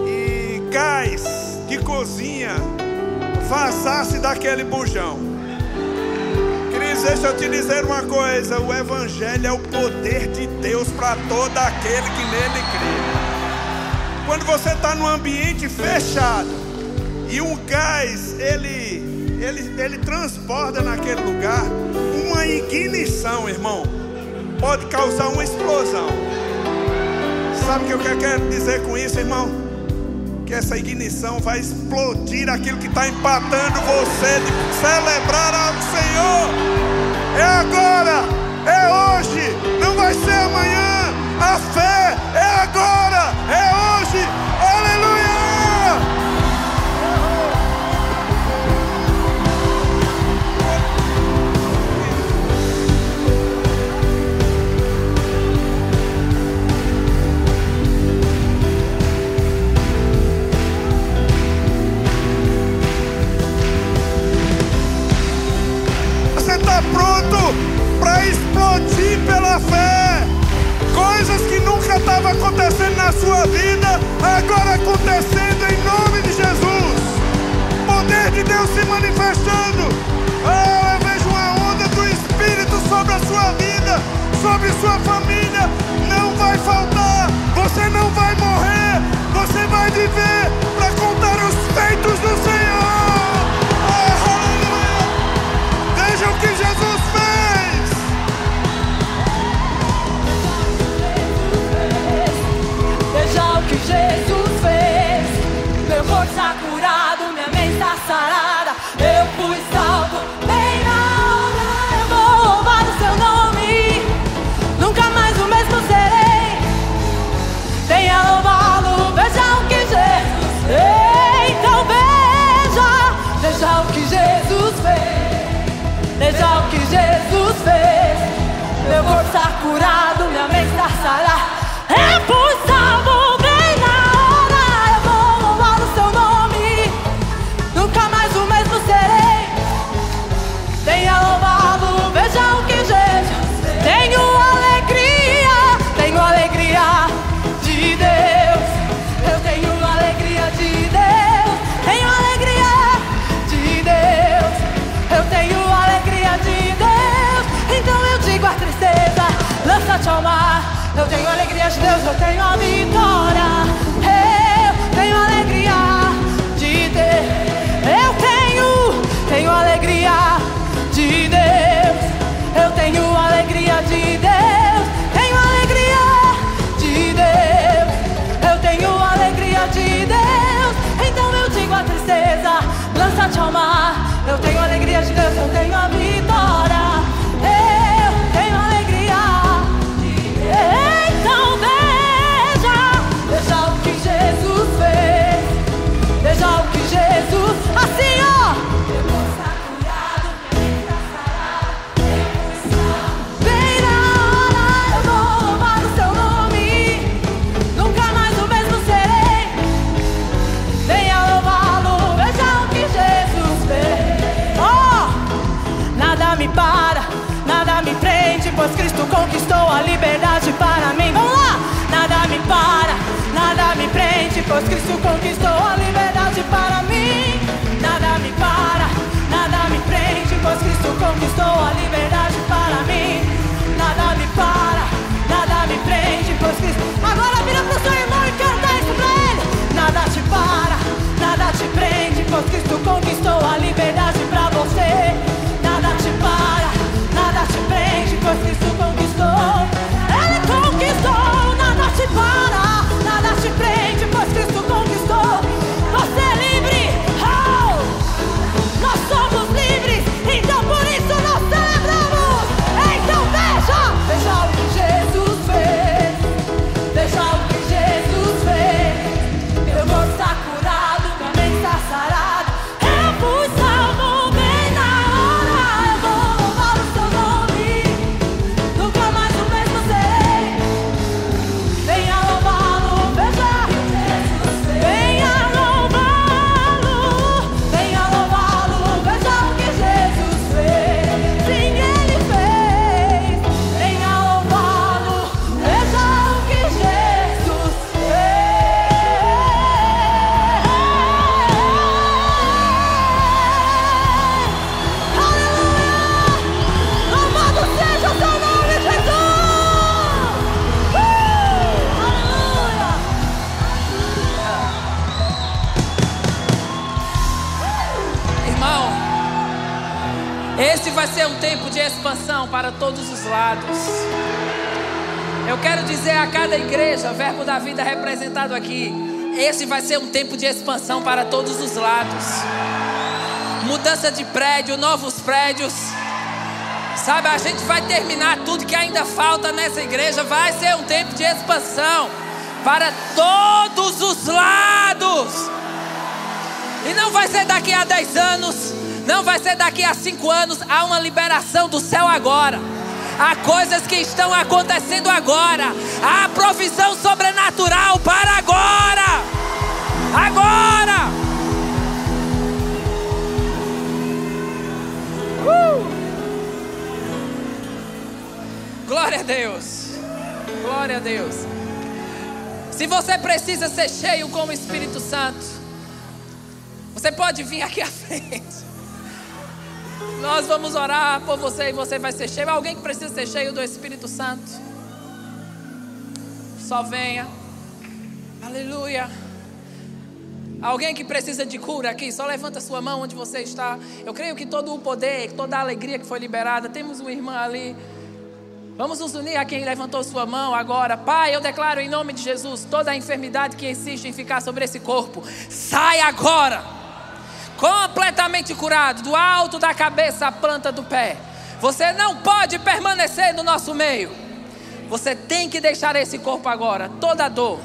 e gás de cozinha vazasse daquele bujão. Cris, deixa eu te dizer uma coisa: o Evangelho é o poder de Deus para todo aquele que nele crê. Quando você está num ambiente fechado e um gás ele, ele, ele transborda naquele lugar, uma ignição, irmão pode causar uma explosão. Sabe o que eu quero dizer com isso, irmão? Que essa ignição vai explodir aquilo que está empatando você de celebrar ao Senhor. É agora, é hoje, não vai ser amanhã. A fé é agora, é hoje, tristeza tenho a minha. Pois Cristo conquistou a liberdade para mim. Nada me para, nada me prende. Pois Cristo conquistou a liberdade para mim. Nada me para, nada me prende. Pois Cristo. Agora vira pro seu irmão e canta isso pra ele. Nada te para, nada te prende. Pois Cristo conquistou a liberdade pra você. Nada te para, nada te prende. Pois Cristo para todos os lados. Eu quero dizer a cada igreja, verbo da vida representado aqui, esse vai ser um tempo de expansão para todos os lados. Mudança de prédio, novos prédios. Sabe, a gente vai terminar tudo que ainda falta nessa igreja. Vai ser um tempo de expansão para todos os lados. E não vai ser daqui a 10 anos, não vai ser daqui a 5 anos. Há uma liberação do céu agora. Há coisas que estão acontecendo agora. Há provisão sobrenatural para agora. Agora. Uh! Glória a Deus. Glória a Deus. Se você precisa ser cheio com o Espírito Santo, você pode vir aqui à frente. Nós vamos orar por você e você vai ser cheio. Alguém que precisa ser cheio do Espírito Santo, só venha. Aleluia. Alguém que precisa de cura aqui, só levanta sua mão onde você está. Eu creio que todo o poder, toda a alegria que foi liberada, temos uma irmã ali. Vamos nos unir a quem levantou sua mão agora. Pai, eu declaro em nome de Jesus toda a enfermidade que insiste em ficar sobre esse corpo. Sai agora. Completamente curado, do alto da cabeça à planta do pé. Você não pode permanecer no nosso meio. Você tem que deixar esse corpo agora. Toda dor,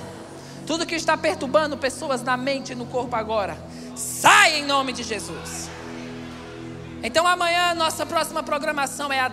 tudo que está perturbando pessoas na mente e no corpo agora, sai em nome de Jesus. Então amanhã nossa próxima programação é a